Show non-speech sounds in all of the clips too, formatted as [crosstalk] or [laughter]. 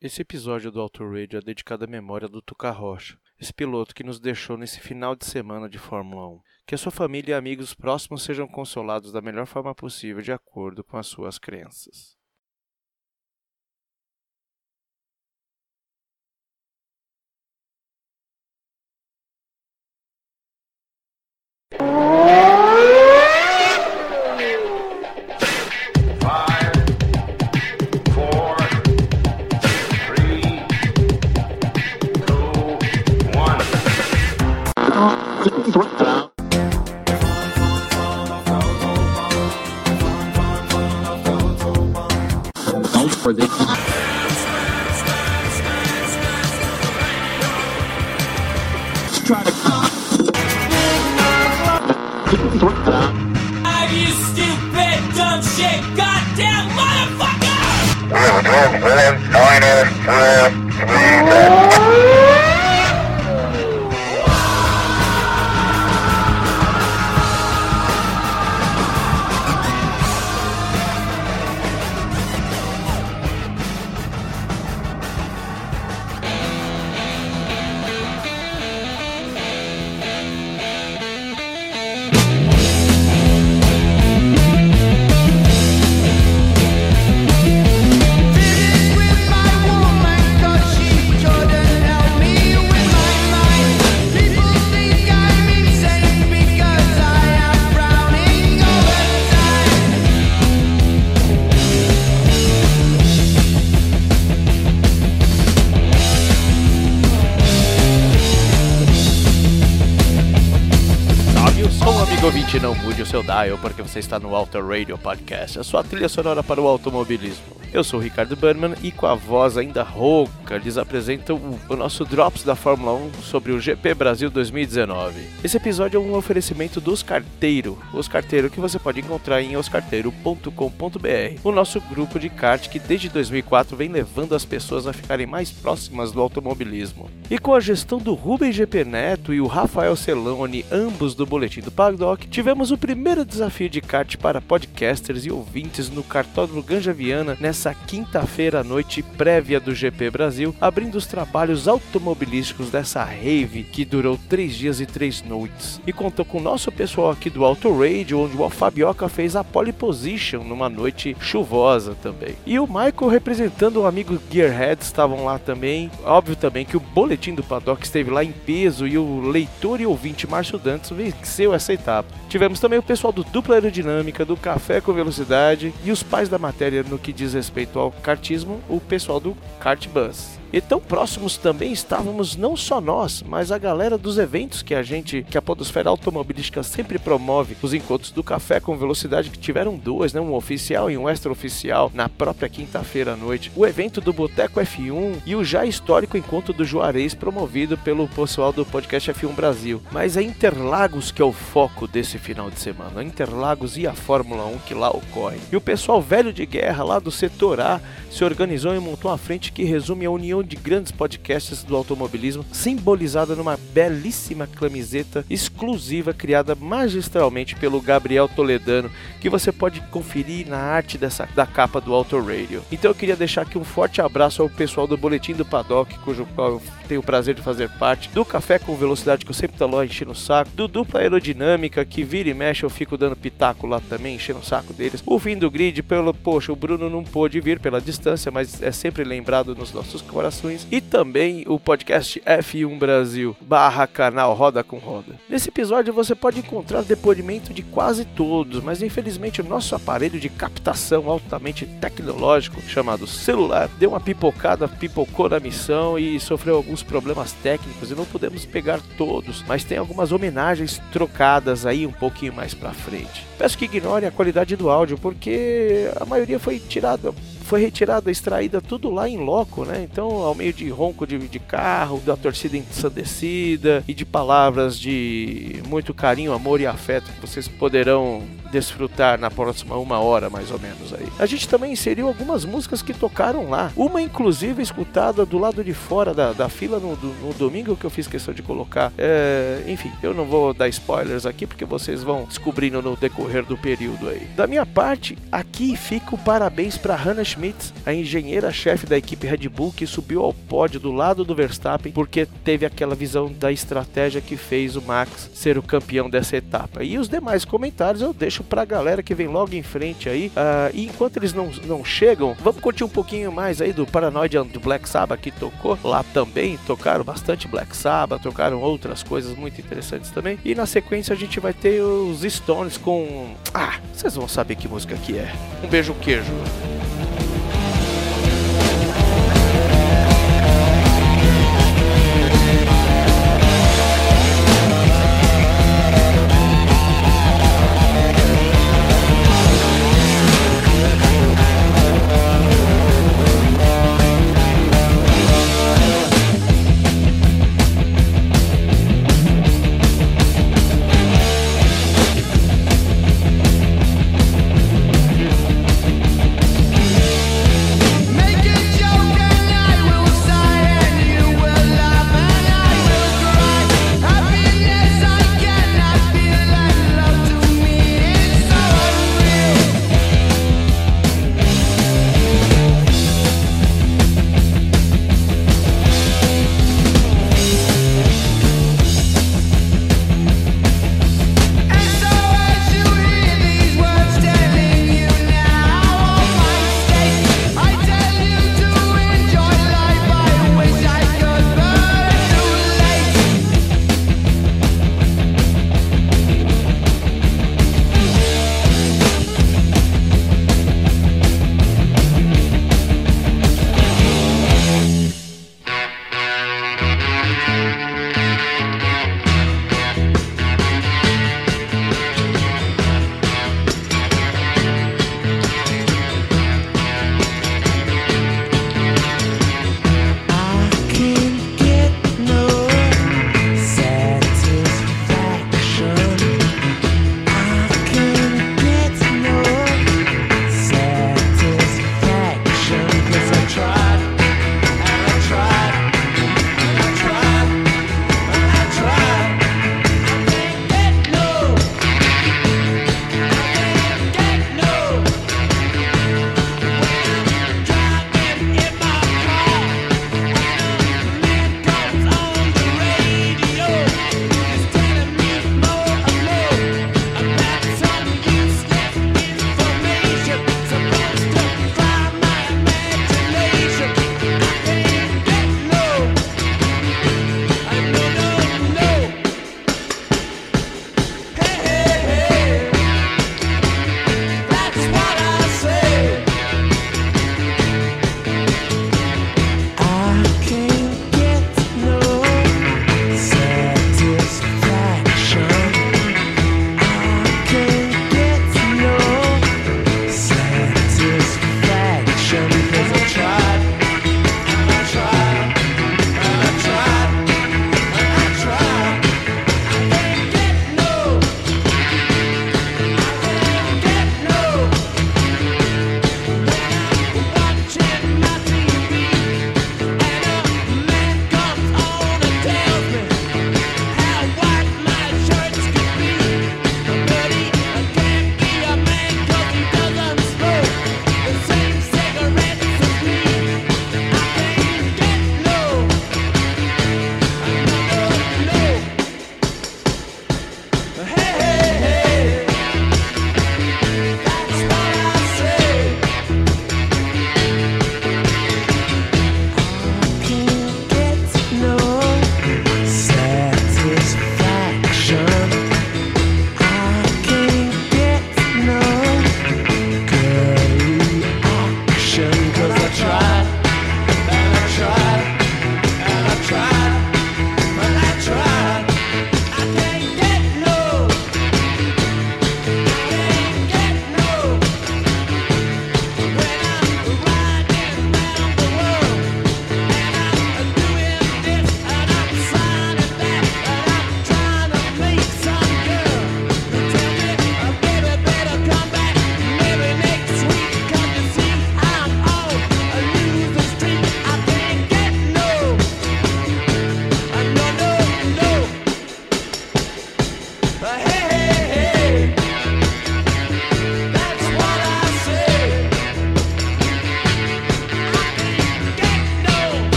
Esse episódio do Auto Radio é dedicado à memória do Tuca Rocha, esse piloto que nos deixou nesse final de semana de Fórmula 1. Que a sua família e amigos próximos sejam consolados da melhor forma possível de acordo com as suas crenças. Throw. for this. Try to Are you stupid, dumb shit, goddamn motherfucker! O seu dial porque você está no Auto Radio Podcast, a sua trilha sonora para o automobilismo. Eu sou o Ricardo Burnman e com a voz ainda rouca lhes apresento o, o nosso Drops da Fórmula 1 sobre o GP Brasil 2019. Esse episódio é um oferecimento dos Carteiro, os Carteiro que você pode encontrar em oscarteiro.com.br, o nosso grupo de kart que desde 2004 vem levando as pessoas a ficarem mais próximas do automobilismo. E com a gestão do Rubem GP Neto e o Rafael Celone, ambos do Boletim do Paddock, tivemos o primeiro desafio de kart para podcasters e ouvintes no Cartódromo Ganja Viana nessa quinta-feira à noite prévia do GP Brasil, abrindo os trabalhos automobilísticos dessa rave que durou três dias e três noites. E contou com o nosso pessoal aqui do Auto Radio, onde o Fabioca fez a pole position numa noite chuvosa também. E o Michael representando o amigo Gearhead estavam lá também. Óbvio também que o boletim do Paddock esteve lá em peso e o leitor e ouvinte Márcio Dantas venceu essa etapa. Tivemos também o pessoal do Dupla Aerodinâmica, do Café com Velocidade e os pais da matéria no que diz respeito ao kartismo, o pessoal do Kart Bus. E tão próximos também estávamos não só nós, mas a galera dos eventos que a gente, que a Podosfera Automobilística sempre promove, os encontros do Café com Velocidade, que tiveram dois, né? um oficial e um extra-oficial, na própria quinta-feira à noite, o evento do Boteco F1 e o já histórico encontro do Juarez, promovido pelo pessoal do podcast F1 Brasil. Mas é Interlagos que é o foco desse final de semana, Interlagos e a Fórmula 1 que lá ocorre. E o pessoal velho de guerra lá do setor A se organizou e montou uma frente que resume a união de grandes podcasts do automobilismo, simbolizada numa belíssima camiseta exclusiva criada magistralmente pelo Gabriel Toledano, que você pode conferir na arte dessa da capa do Auto Radio. Então eu queria deixar aqui um forte abraço ao pessoal do Boletim do Paddock, cujo qual eu tenho o prazer de fazer parte, do Café com Velocidade, que eu sempre tô lá enchendo o saco, do Dupla Aerodinâmica, que vira e mexe eu fico dando pitaco lá também, enchendo o saco deles. O fim do grid, pelo, poxa, o Bruno não pôde vir pela distância, mas é sempre lembrado nos nossos corações. E também o podcast F1 Brasil, barra canal Roda com Roda. Nesse episódio você pode encontrar depoimento de quase todos, mas infelizmente o nosso aparelho de captação altamente tecnológico, chamado celular, deu uma pipocada, pipocou na missão e sofreu alguns problemas técnicos e não pudemos pegar todos, mas tem algumas homenagens trocadas aí um pouquinho mais pra frente. Peço que ignore a qualidade do áudio, porque a maioria foi tirada foi retirada, extraída tudo lá em loco, né? Então, ao meio de ronco de, de carro, da torcida ensandecida e de palavras de muito carinho, amor e afeto que vocês poderão desfrutar na próxima uma hora, mais ou menos aí. A gente também inseriu algumas músicas que tocaram lá. Uma, inclusive, escutada do lado de fora da, da fila no, do- no domingo, que eu fiz questão de colocar. É, enfim, eu não vou dar spoilers aqui, porque vocês vão descobrindo no decorrer do período aí. Da minha parte, aqui fica o parabéns para Hannah Schmitz, a engenheira-chefe da equipe Red Bull, que subiu ao pódio do lado do Verstappen, porque teve aquela visão da estratégia que fez o Max ser o campeão dessa etapa. E os demais comentários eu deixo pra galera que vem logo em frente aí. Ah, e enquanto eles não, não chegam, vamos curtir um pouquinho mais aí do Paranoid do Black Sabbath que tocou lá também. Tocaram bastante Black Sabbath, tocaram outras coisas muito interessantes também. E na sequência a gente vai ter os Stones com. Ah, vocês vão saber que música que é. Um beijo queijo.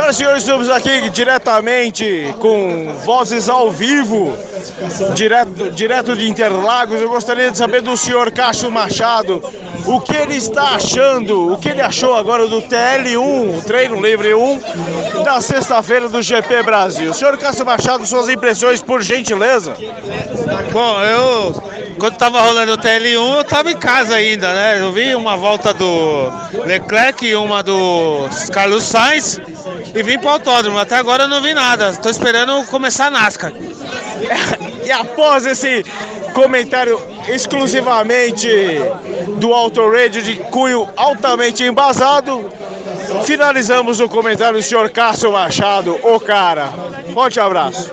Senhoras e senhores, estamos aqui diretamente com vozes ao vivo, direto, direto de Interlagos. Eu gostaria de saber do senhor Cássio Machado o que ele está achando, o que ele achou agora do TL1, o treino livre 1, da sexta-feira do GP Brasil. Senhor Cássio Machado, suas impressões, por gentileza. Bom, eu quando tava rolando o TL1, eu tava em casa ainda, né? Eu vi uma volta do Leclerc e uma do Carlos Sainz e vim pro autódromo. Até agora eu não vi nada. Tô esperando começar a NASCAR. [laughs] E após esse comentário exclusivamente do Auto Radio de cunho altamente embasado, finalizamos o comentário do senhor Cássio Machado, o cara. Forte abraço.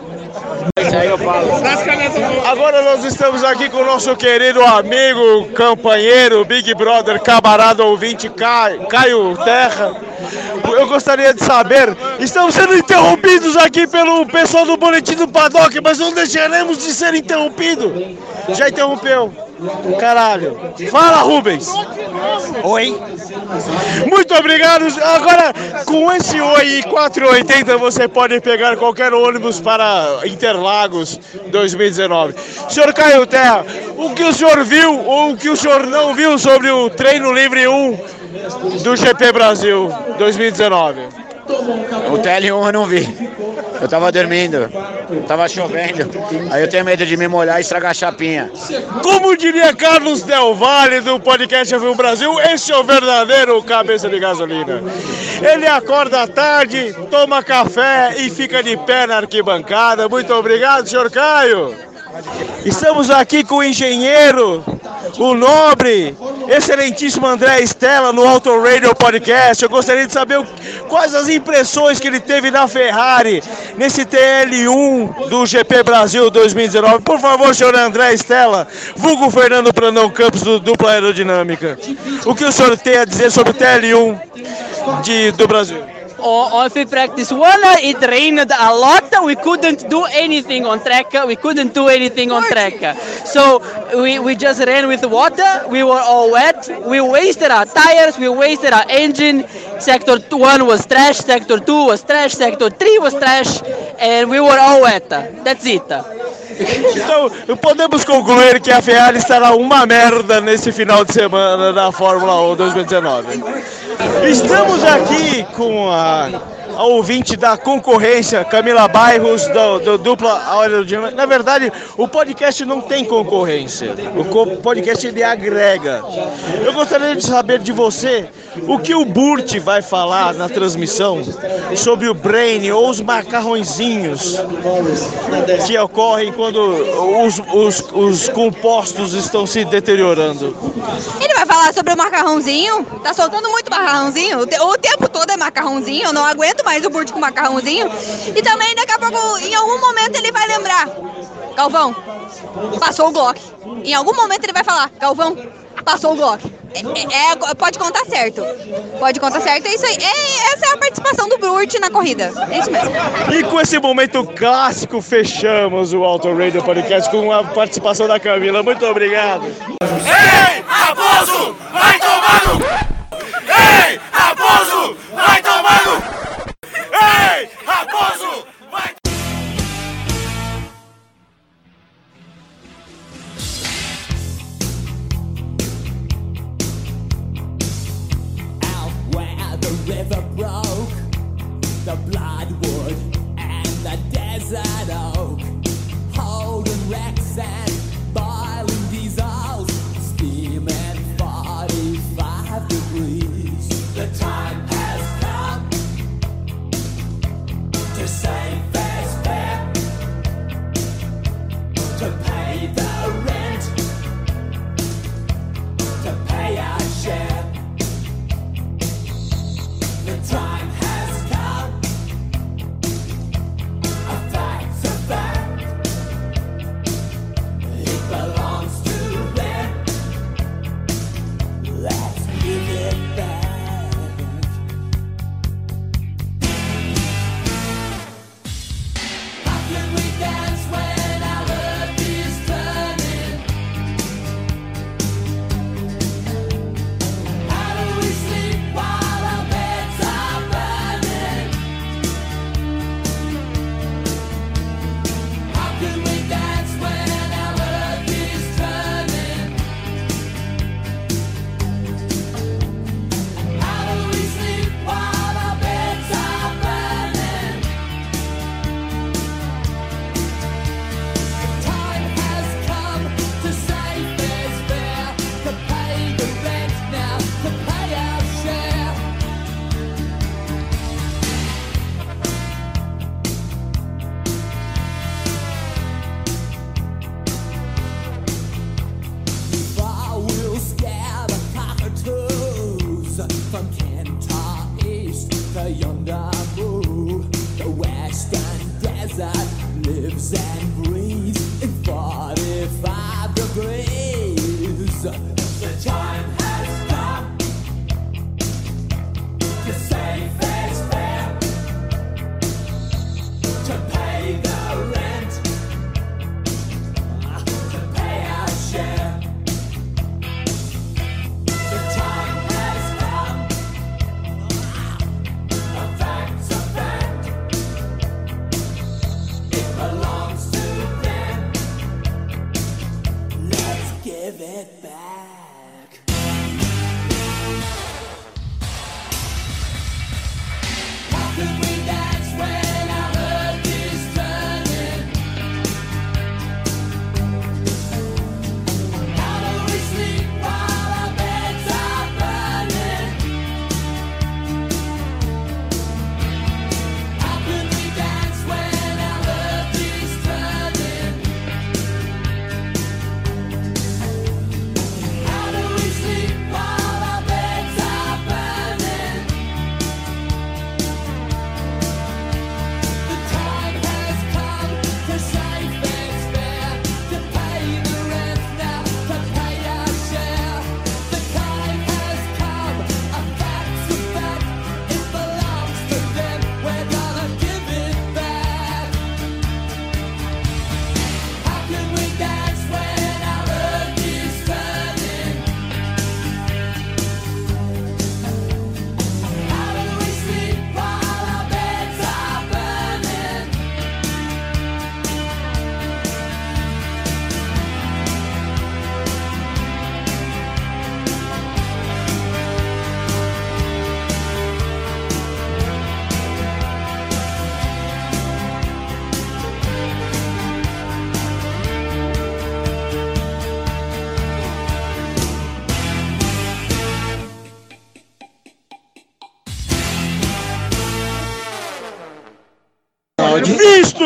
Agora nós estamos aqui com o nosso querido amigo, companheiro, Big Brother, camarada ouvinte Caio, Terra. Eu gostaria de saber, estamos sendo interrompidos aqui pelo pessoal do Boletim do Paddock, mas não deixaremos de ser interrompidos. Já interrompeu. Caralho. Fala, Rubens. Oi. Muito obrigado. Agora, com esse Oi 480, você pode pegar qualquer ônibus para Interlagos 2019. Senhor Caio Terra, o que o senhor viu ou o que o senhor não viu sobre o treino livre 1 do GP Brasil 2019? O TL1 eu não vi. Eu tava dormindo, tava chovendo. Aí eu tenho medo de me molhar e estragar a chapinha. Como diria Carlos Del Valle do podcast F1 Brasil, esse é o verdadeiro cabeça de gasolina. Ele acorda à tarde, toma café e fica de pé na arquibancada. Muito obrigado, senhor Caio. Estamos aqui com o engenheiro, o nobre, excelentíssimo André Stella no Auto Radio Podcast. Eu gostaria de saber o- quais as impressões que ele teve na Ferrari nesse TL1 do GP Brasil 2019. Por favor, senhor André Stella, vulgo Fernando Brandão Campos do Dupla Aerodinâmica. O que o senhor tem a dizer sobre o TL1 de, do Brasil? On free practice one uh, it rained a lot. We couldn't do anything on track. We couldn't do anything on track. So we, we just ran with water. We were all wet. We wasted our tires. We wasted our engine. Sector 1 was trash. Sector 2 was trash. Sector 3 was trash. And we were all wet. That's it Então, podemos concluir que a Ferrari estará uma merda nesse final de semana da Fórmula 1 2019. Estamos aqui com a, a ouvinte da concorrência, Camila Bairros, do, do Dupla Aerodinâmica. Na verdade, o podcast não tem concorrência. O podcast ele agrega. Eu gostaria de saber de você o que o Burt vai falar na transmissão sobre o Brain ou os macarrõezinhos que ocorrem quando os, os, os compostos estão se deteriorando. Ele vai macarrãozinho. Tá soltando muito macarrãozinho. O, te- o tempo todo é macarrãozinho. Eu não aguento mais o Burt com macarrãozinho. E também, daqui a pouco, em algum momento, ele vai lembrar. Galvão, passou o Glock. Em algum momento ele vai falar, Galvão, passou o Glock. É, é- é- pode contar certo. Pode contar certo. É isso aí. É- essa é a participação do Burt na corrida. É isso mesmo. E com esse momento clássico, fechamos o Auto Radio Podcast com a participação da Camila. Muito obrigado. Ei, Raposo, vai tomar no... Ei, Raposo, vai tomar no... Ei, Raposo, river broke, the bloodwood and the desert oak, holding wrecks and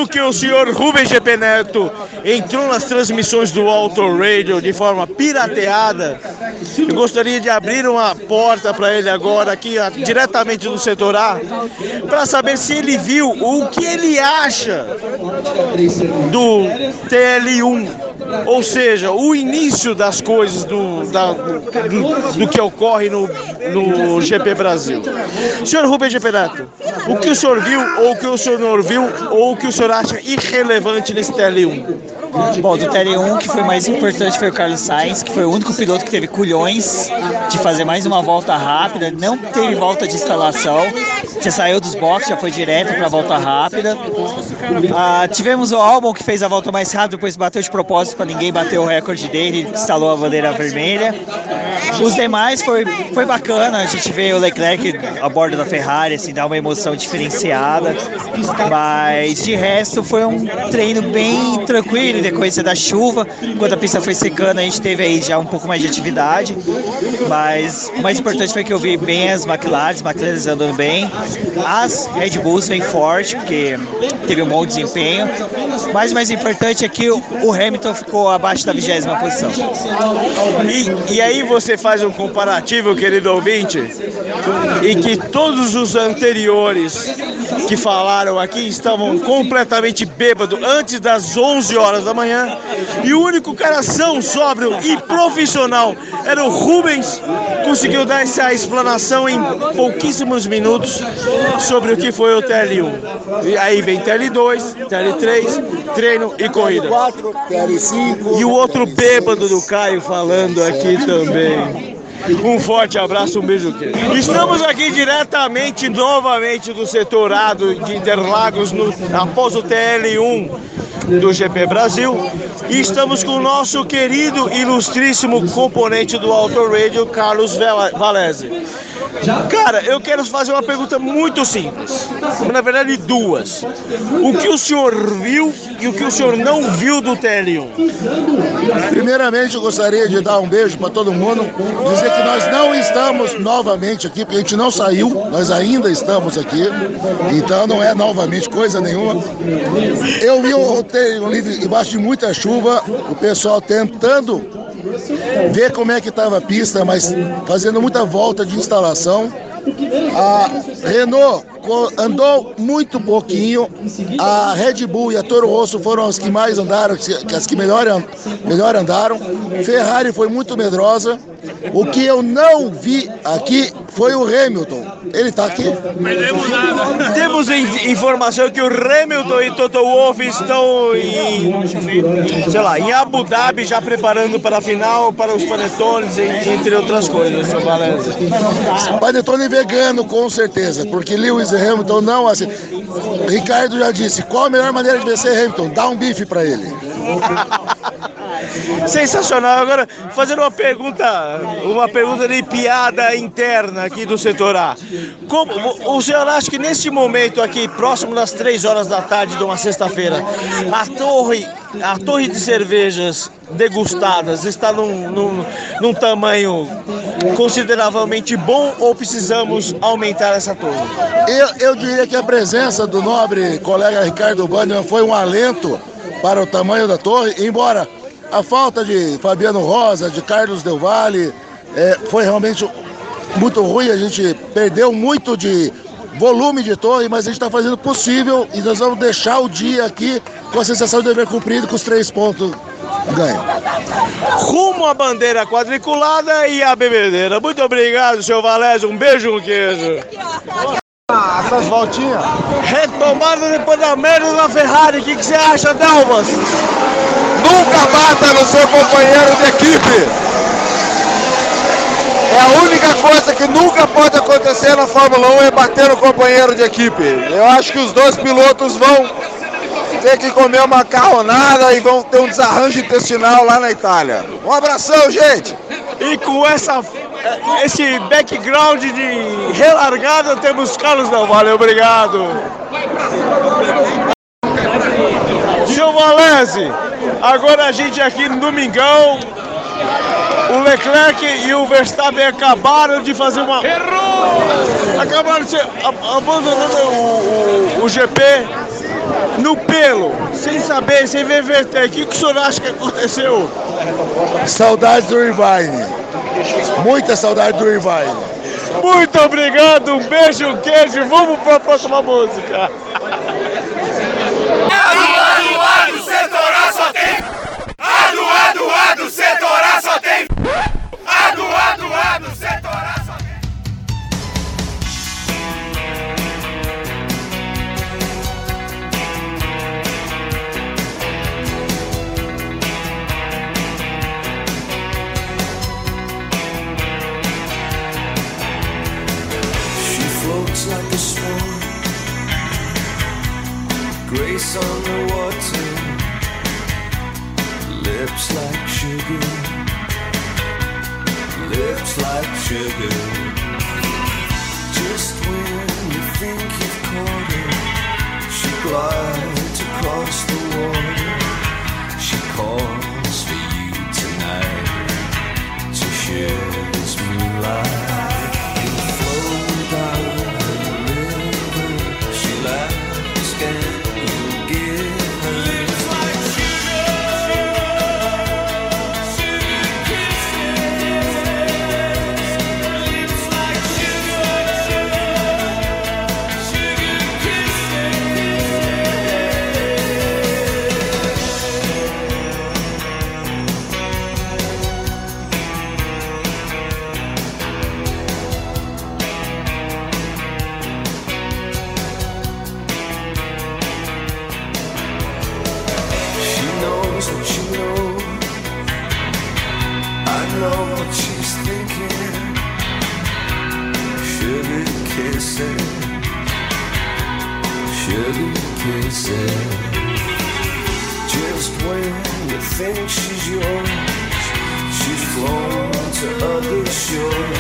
Visto que o senhor Rubens GP Neto entrou nas transmissões do Auto Radio de forma pirateada, eu gostaria de abrir uma porta para ele agora, aqui diretamente do setor A, para saber se ele viu o que ele acha do TL1, ou seja, o início das coisas do, da- do, do que ocorre no, no GP Brasil. Senhor Rubens GP Neto, o que o senhor viu ou o que o senhor não viu ou o que o senhor acha irrelevante nesse TL1? Bom, do TL1, que foi mais importante foi o Carlos Sainz, que foi o único piloto que teve culhões de fazer mais uma volta rápida, não teve volta de instalação, já saiu dos boxes, já foi direto para a volta rápida. Ah, tivemos o Albon, que fez a volta mais rápida, depois bateu de propósito para ninguém bater o recorde dele, instalou a bandeira vermelha. Os demais foi, foi bacana, a gente vê o Leclerc a bordo da Ferrari, assim, dá uma emoção diferenciada, mas de resto foi um treino bem tranquilo em decorrência da chuva, quando a pista foi secando a gente teve aí já um pouco mais de atividade, mas o mais importante foi que eu vi bem as McLaren, as McLaren andando bem, as Red Bulls vem forte, porque teve um bom desempenho, mas o mais importante é que o Hamilton ficou abaixo da vigésima posição. E, e aí você faz um comparativo, querido ouvinte, e que todos os anteriores que falaram aqui estavam completamente bêbados antes das 11 horas da manhã, e o único cara são, sóbrio e profissional era o Rubens, conseguiu dar essa explanação em pouquíssimos minutos sobre o que foi o TL1. E aí vem TL2, TL3, treino e corrida. E o outro bêbado do Caio falando aqui também. Um forte abraço, um beijo. Estamos aqui diretamente, novamente, do setor A do- de Interlagos, no- após o TL1 do GP Brasil. E estamos com o nosso querido, ilustríssimo componente do Auto Radio, Carlos Valese. Cara, eu quero fazer uma pergunta muito simples. Na verdade, duas. O que o senhor viu e o que o senhor não viu do TL1? Primeiramente, eu gostaria de dar um beijo para todo mundo, dizer que nós não estamos novamente aqui, porque a gente não saiu, nós ainda estamos aqui, então não é novamente coisa nenhuma. Eu vi o roteiro livre embaixo de muita chuva, o pessoal tentando ver como é que estava a pista, mas fazendo muita volta de instalação. A Renault andou muito pouquinho. A Red Bull e a Toro Rosso foram as que mais andaram, as que melhor, melhor andaram. Ferrari foi muito medrosa. O que eu não vi aqui foi o Hamilton. Ele tá aqui. Temos in- informação que o Hamilton e Toto Wolff estão em, sei lá, em Abu Dhabi já preparando para a final, para os panetones, en- entre outras coisas. Panetone vegano, com certeza, porque Lewis e Hamilton não assim. Ricardo já disse, qual a melhor maneira de vencer Hamilton? Dá um bife pra ele. Sensacional. Agora, fazendo uma pergunta, uma pergunta de piada interna aqui do setor A. Como, o senhor acha que neste momento aqui, próximo das três horas da tarde de uma sexta-feira, a torre, a torre de cervejas degustadas está num, num, num tamanho consideravelmente bom ou precisamos aumentar essa torre? Eu, eu diria que a presença do nobre colega Ricardo Bannerman foi um alento para o tamanho da torre, embora a falta de Fabiano Rosa, de Carlos Del Valle, eh, foi realmente muito ruim. A gente perdeu muito de volume de torre, mas a gente está fazendo o possível e nós vamos deixar o dia aqui com a sensação de dever cumprido com os três pontos ganhos. Rumo à bandeira quadriculada e à bebedeira. Muito obrigado, seu Valésio. Um beijo, um queijo. Ah, essas voltinhas. Retomada depois da merda da Ferrari. O que, que você acha, Dalvas? Nunca bata no seu companheiro de equipe. É a única coisa que nunca pode acontecer na Fórmula 1 é bater no companheiro de equipe. Eu acho que os dois pilotos vão ter que comer uma macarronada e vão ter um desarranjo intestinal lá na Itália. Um abração, gente! E com essa, esse background de relargada, temos Carlos Del Valle. Obrigado. Seu Valese, agora a gente aqui no Domingão. O Leclerc e o Verstappen acabaram de fazer uma. Errou! Acabaram de ser, abandonando o, o, o GP no pelo, sem saber, sem ver verter. O que, que o senhor acha que aconteceu? Saudades do Irvine. Muita saudade do Irvine. Muito obrigado, um beijo, um queijo. Vamos para a próxima música. do setorá só tem. A do A do A do setorá só tem. A do A like a swan, grace on the water, lips like sugar, lips like sugar. Just when you think you've caught her, she glides across the water. She calls for you tonight to share this moonlight. Think she's yours, she's flown to other shores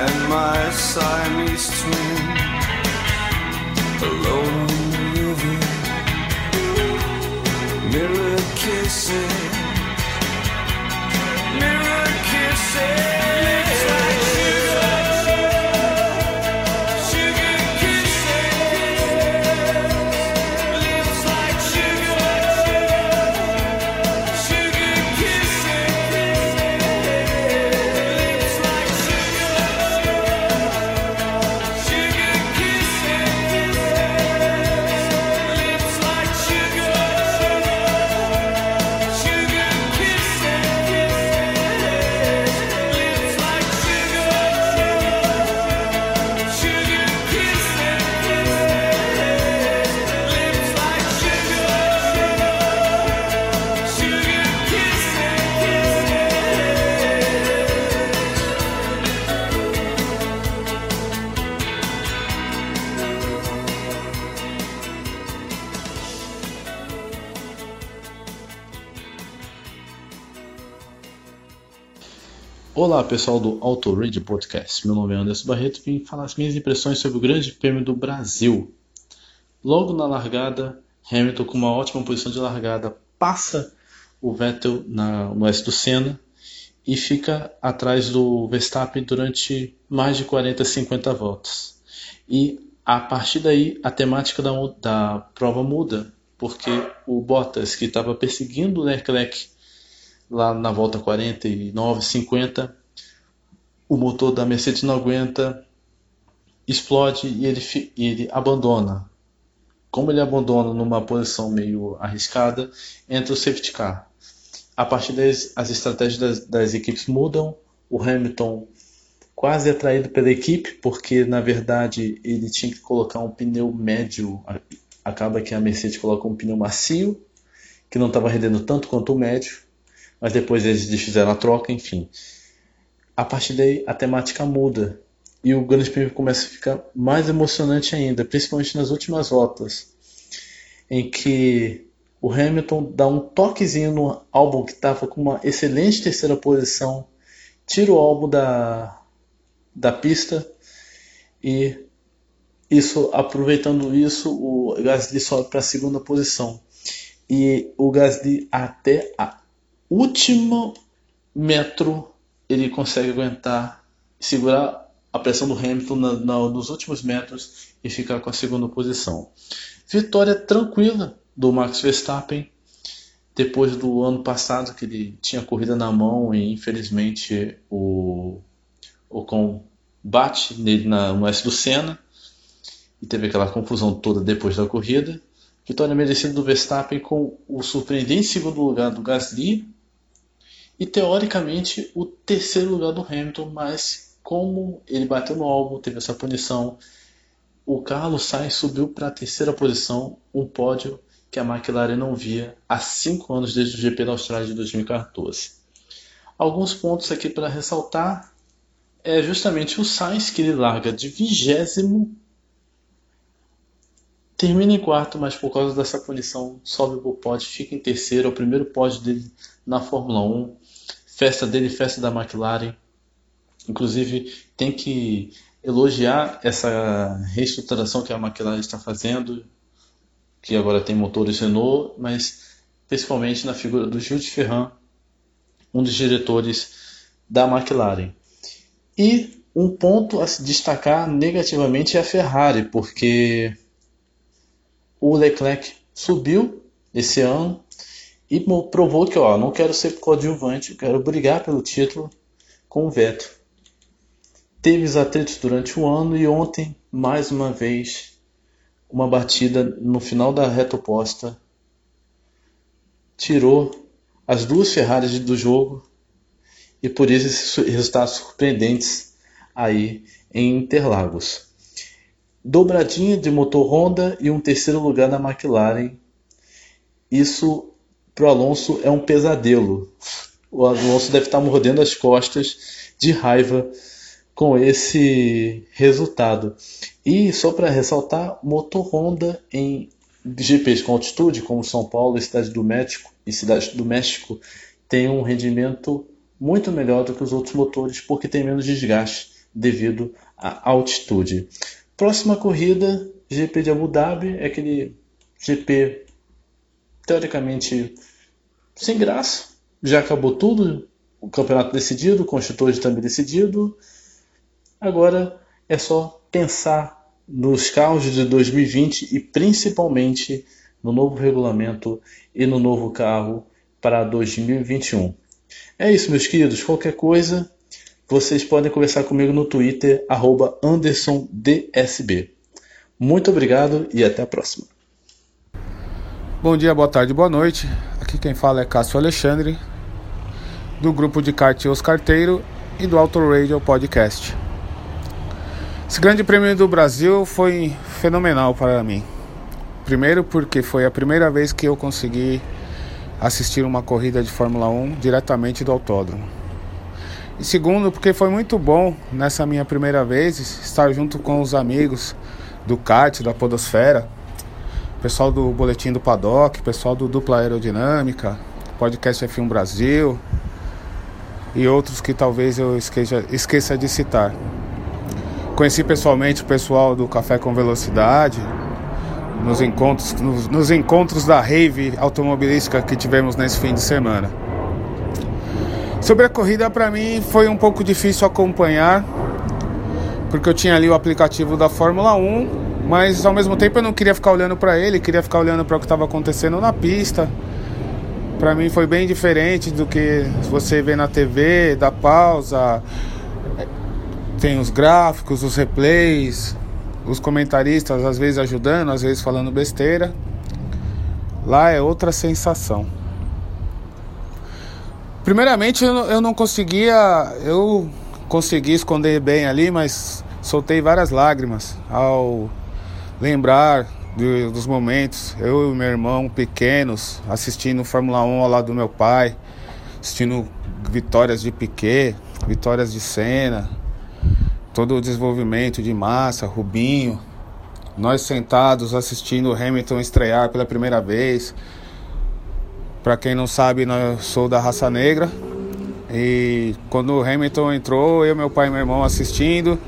and my Siamese twin, alone on the river, mirror kissing, mirror kissing. Olá pessoal do Auto Radio Podcast, meu nome é Anderson Barreto e vim falar as minhas impressões sobre o Grande Prêmio do Brasil. Logo na largada, Hamilton com uma ótima posição de largada passa o Vettel na, no S do Senna e fica atrás do Verstappen durante mais de 40, 50 voltas. E a partir daí a temática da, da prova muda, porque o Bottas que estava perseguindo o Leclerc lá na volta 49, 50, o motor da Mercedes não aguenta, explode e ele, ele abandona. Como ele abandona numa posição meio arriscada, entra o safety car. A partir daí, as estratégias das, das equipes mudam. O Hamilton quase é atraído pela equipe, porque na verdade ele tinha que colocar um pneu médio. Acaba que a Mercedes coloca um pneu macio, que não estava rendendo tanto quanto o médio mas depois eles desfizeram a troca, enfim. A partir daí a temática muda e o Grande Prêmio começa a ficar mais emocionante ainda, principalmente nas últimas voltas, em que o Hamilton dá um toquezinho no álbum que estava com uma excelente terceira posição, tira o álbum da, da pista e isso aproveitando isso o Gasly sobe para a segunda posição e o Gasly até a último metro ele consegue aguentar, segurar a pressão do Hamilton na, na, nos últimos metros e ficar com a segunda posição. Vitória tranquila do Max Verstappen, depois do ano passado que ele tinha corrida na mão e infelizmente o Ocon bate nele na, no S do Senna e teve aquela confusão toda depois da corrida. Vitória merecida do Verstappen com o surpreendente segundo lugar do Gasly e teoricamente o terceiro lugar do Hamilton, mas como ele bateu no álbum, teve essa punição, o Carlos Sainz subiu para a terceira posição, um pódio que a McLaren não via há cinco anos desde o GP da Austrália de 2014. Alguns pontos aqui para ressaltar é justamente o Sainz que ele larga de vigésimo termina em quarto, mas por causa dessa punição sobe para o pódio, fica em terceiro, é o primeiro pódio dele na Fórmula 1. Festa dele, festa da McLaren. Inclusive, tem que elogiar essa reestruturação que a McLaren está fazendo, que agora tem motores Renault, mas principalmente na figura do Gilles Ferrand, um dos diretores da McLaren. E um ponto a se destacar negativamente é a Ferrari, porque o Leclerc subiu esse ano e provou que ó, não quero ser coadjuvante, eu quero brigar pelo título com o Vettel. Teve os atritos durante o ano e ontem, mais uma vez, uma batida no final da reta oposta tirou as duas Ferraris do jogo e por isso esses resultados surpreendentes aí em Interlagos. Dobradinha de motor Honda e um terceiro lugar na McLaren. Isso para o Alonso é um pesadelo. O Alonso deve estar mordendo as costas de raiva com esse resultado. E só para ressaltar, motor Honda em GPs com altitude, como São Paulo Cidade do México, e Cidade do México, tem um rendimento muito melhor do que os outros motores, porque tem menos desgaste devido à altitude. Próxima corrida, GP de Abu Dhabi, é aquele GP teoricamente sem graça. Já acabou tudo, o campeonato decidido, o construtor também decidido. Agora é só pensar nos carros de 2020 e principalmente no novo regulamento e no novo carro para 2021. É isso, meus queridos. Qualquer coisa, vocês podem conversar comigo no Twitter, AndersonDSB. Muito obrigado e até a próxima. Bom dia, boa tarde, boa noite. Aqui quem fala é Cássio Alexandre, do grupo de kart Os Carteiro e do Auto Radio Podcast. Esse grande prêmio do Brasil foi fenomenal para mim. Primeiro porque foi a primeira vez que eu consegui assistir uma corrida de Fórmula 1 diretamente do autódromo. E segundo porque foi muito bom nessa minha primeira vez estar junto com os amigos do kart, da podosfera, pessoal do Boletim do Paddock, pessoal do Dupla Aerodinâmica, Podcast F1 Brasil e outros que talvez eu esqueça, esqueça de citar. Conheci pessoalmente o pessoal do Café com Velocidade, nos encontros, nos, nos encontros da rave automobilística que tivemos nesse fim de semana. Sobre a corrida, para mim foi um pouco difícil acompanhar, porque eu tinha ali o aplicativo da Fórmula 1 mas ao mesmo tempo eu não queria ficar olhando para ele, queria ficar olhando para o que estava acontecendo na pista. Para mim foi bem diferente do que você vê na TV, dá pausa, tem os gráficos, os replays, os comentaristas às vezes ajudando, às vezes falando besteira. Lá é outra sensação. Primeiramente eu não conseguia, eu consegui esconder bem ali, mas soltei várias lágrimas ao lembrar do- dos momentos, eu e meu irmão pequenos assistindo Fórmula 1 ao lado do meu pai, assistindo vitórias de Piquet, vitórias de Senna, todo o desenvolvimento de Massa, Rubinho, nós sentados assistindo o Hamilton estrear pela primeira vez. Para quem não sabe, eu sou da raça negra. E quando o Hamilton entrou, eu, meu pai e meu irmão assistindo,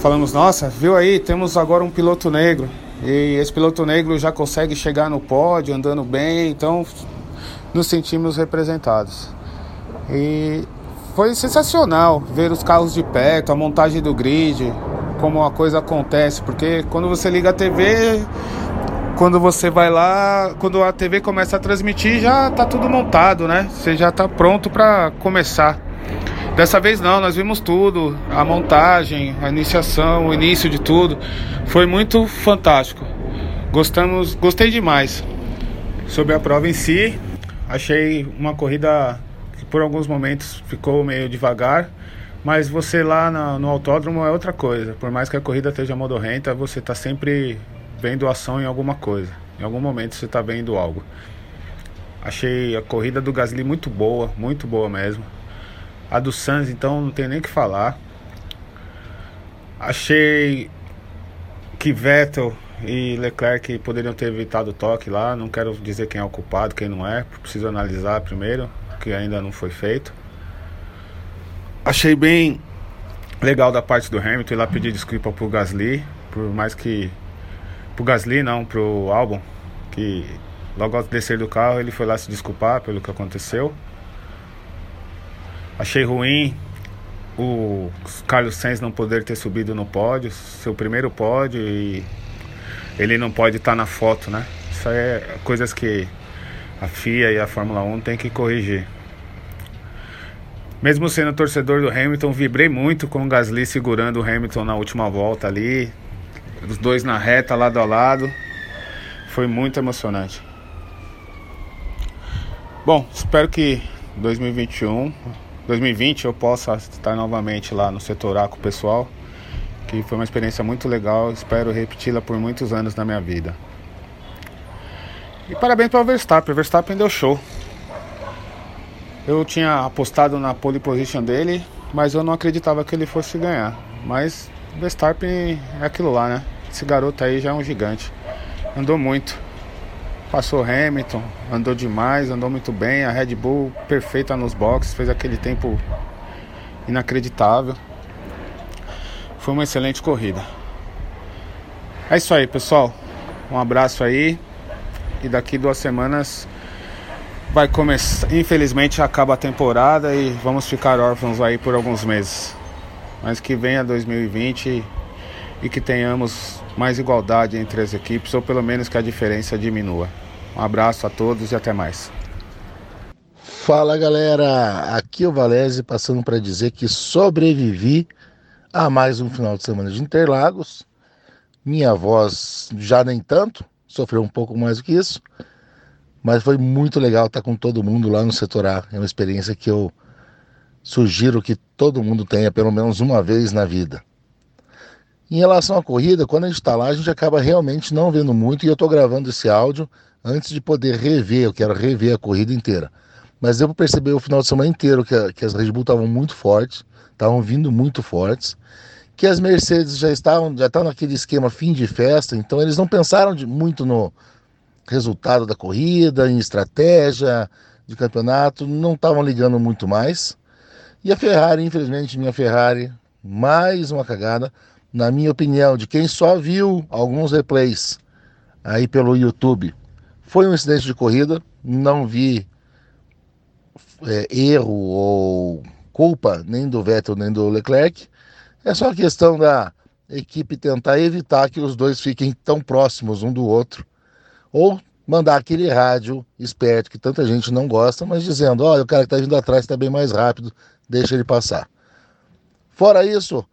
falamos: Nossa, viu aí, temos agora um piloto negro. E esse piloto negro já consegue chegar no pódio andando bem, então nos sentimos representados. E foi sensacional ver os carros de perto, a montagem do grid, como a coisa acontece, porque quando você liga a TV, quando você vai lá, quando a TV começa a transmitir, já tá tudo montado, né? Você já tá pronto para começar. Dessa vez não, nós vimos tudo, a montagem, a iniciação, o início de tudo. Foi muito fantástico. Gostamos, gostei demais. Sobre a prova em si, achei uma corrida que por alguns momentos ficou meio devagar, mas você lá na- no autódromo é outra coisa. Por mais que a corrida esteja modorrenta, você está sempre vendo ação em alguma coisa. Em algum momento você está vendo algo. Achei a corrida do Gasly muito boa, muito boa mesmo. A do Sainz, então, não tem nem o que falar. Achei que Vettel e Leclerc poderiam ter evitado o toque lá. Não quero dizer quem é o culpado, quem não é. Preciso analisar primeiro, que ainda não foi feito. Achei bem legal da parte do Hamilton ir lá pedir desculpa pro Gasly, por mais que pro Gasly não, pro Albon, que logo ao descer do carro ele foi lá se desculpar pelo que aconteceu. Achei ruim o Carlos Sainz não poder ter subido no pódio, seu primeiro pódio e ele não pode estar na foto, né? Isso aí é coisas que a FIA e a Fórmula 1 tem que corrigir. Mesmo sendo torcedor do Hamilton, vibrei muito com o Gasly segurando o Hamilton na última volta ali, os dois na reta, lado a lado. Foi muito emocionante. Bom, espero que 2021, 2020 eu possa estar novamente lá no setor A com o pessoal, que foi uma experiência muito legal, espero repeti-la por muitos anos na minha vida. E parabéns para o Verstappen, o Verstappen deu show. Eu tinha apostado na pole position dele mas eu não acreditava que ele fosse ganhar. Mas Verstappen é aquilo lá, né? Esse garoto aí já é um gigante. Andou muito. Passou Hamilton, andou demais, andou muito bem. A Red Bull perfeita nos boxes, fez aquele tempo inacreditável. Foi uma excelente corrida. É isso aí, pessoal. Um abraço aí. E daqui duas semanas vai começar. Infelizmente acaba a temporada e vamos ficar órfãos aí por alguns meses. Mas que venha 2020 e que tenhamos mais igualdade entre as equipes, ou pelo menos que a diferença diminua. Um abraço a todos e até mais. Fala galera, aqui é o Valese passando para dizer que sobrevivi a mais um final de semana de Interlagos. Minha voz já nem tanto, sofreu um pouco mais do que isso, mas foi muito legal estar com todo mundo lá no setor A. É uma experiência que eu sugiro que todo mundo tenha pelo menos uma vez na vida. Em relação à corrida, quando a gente está lá, a gente acaba realmente não vendo muito e eu estou gravando esse áudio antes de poder rever, eu quero rever a corrida inteira. Mas deu para perceber o final de semana inteiro que, a- que as Red Bull estavam muito fortes, estavam vindo muito fortes, que as Mercedes já estavam já estavam naquele esquema fim de festa, então eles não pensaram de- muito no resultado da corrida, em estratégia de campeonato, não estavam ligando muito mais. E a Ferrari, infelizmente, minha Ferrari, mais uma cagada, na minha opinião, de quem só viu alguns replays aí pelo YouTube. Foi um incidente de corrida, não vi é, erro ou culpa nem do Vettel nem do Leclerc. É só questão da equipe tentar evitar que os dois fiquem tão próximos um do outro. Ou mandar aquele rádio esperto que tanta gente não gosta, mas dizendo: olha, o cara que está vindo atrás está bem mais rápido, deixa ele passar. Fora isso,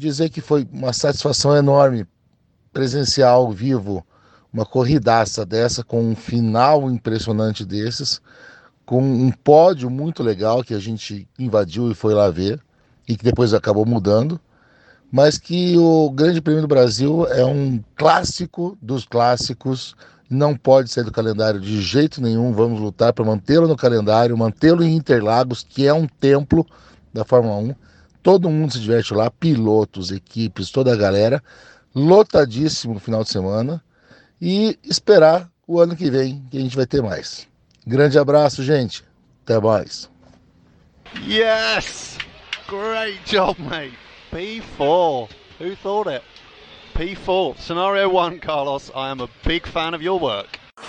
dizer que foi uma satisfação enorme presenciar ao vivo uma corridaça dessa com um final impressionante desses, com um pódio muito legal que a gente invadiu e foi lá ver e que depois acabou mudando, mas que o Grande Prêmio do Brasil é um clássico dos clássicos, não pode sair do calendário de jeito nenhum. Vamos lutar para mantê-lo no calendário, mantê-lo em Interlagos, que é um templo da Fórmula 1. Todo mundo se diverte lá, pilotos, equipes, toda a galera, lotadíssimo no final de semana e esperar o ano que vem que a gente vai ter mais. Grande abraço, gente. Até mais. Yes! Great job, mate. P4. Who thought it? P4. Scenario 1, Carlos. I am a big fan of your work. [laughs]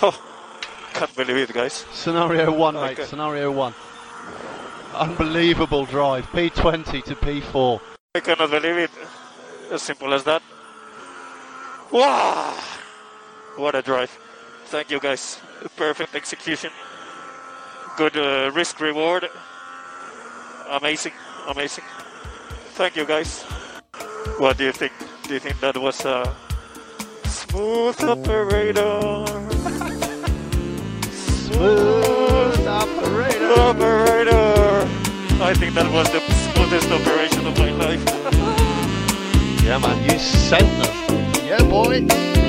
Can't believe it, guys. Scenario 1, mate. Okay. Scenario 1. Unbelievable drive. P20 to P4. I cannot believe it. As simple as that. Wow! What a drive. Thank you, guys. Perfect execution. Good uh, risk reward. Amazing, amazing. Thank you, guys. What do you think? Do you think that was a smooth operator? [laughs] smooth operator. Operator. I think that was the smoothest operation of my life. Yeah, man. You sent them. Yeah, boy.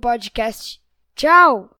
Podcast. Tchau!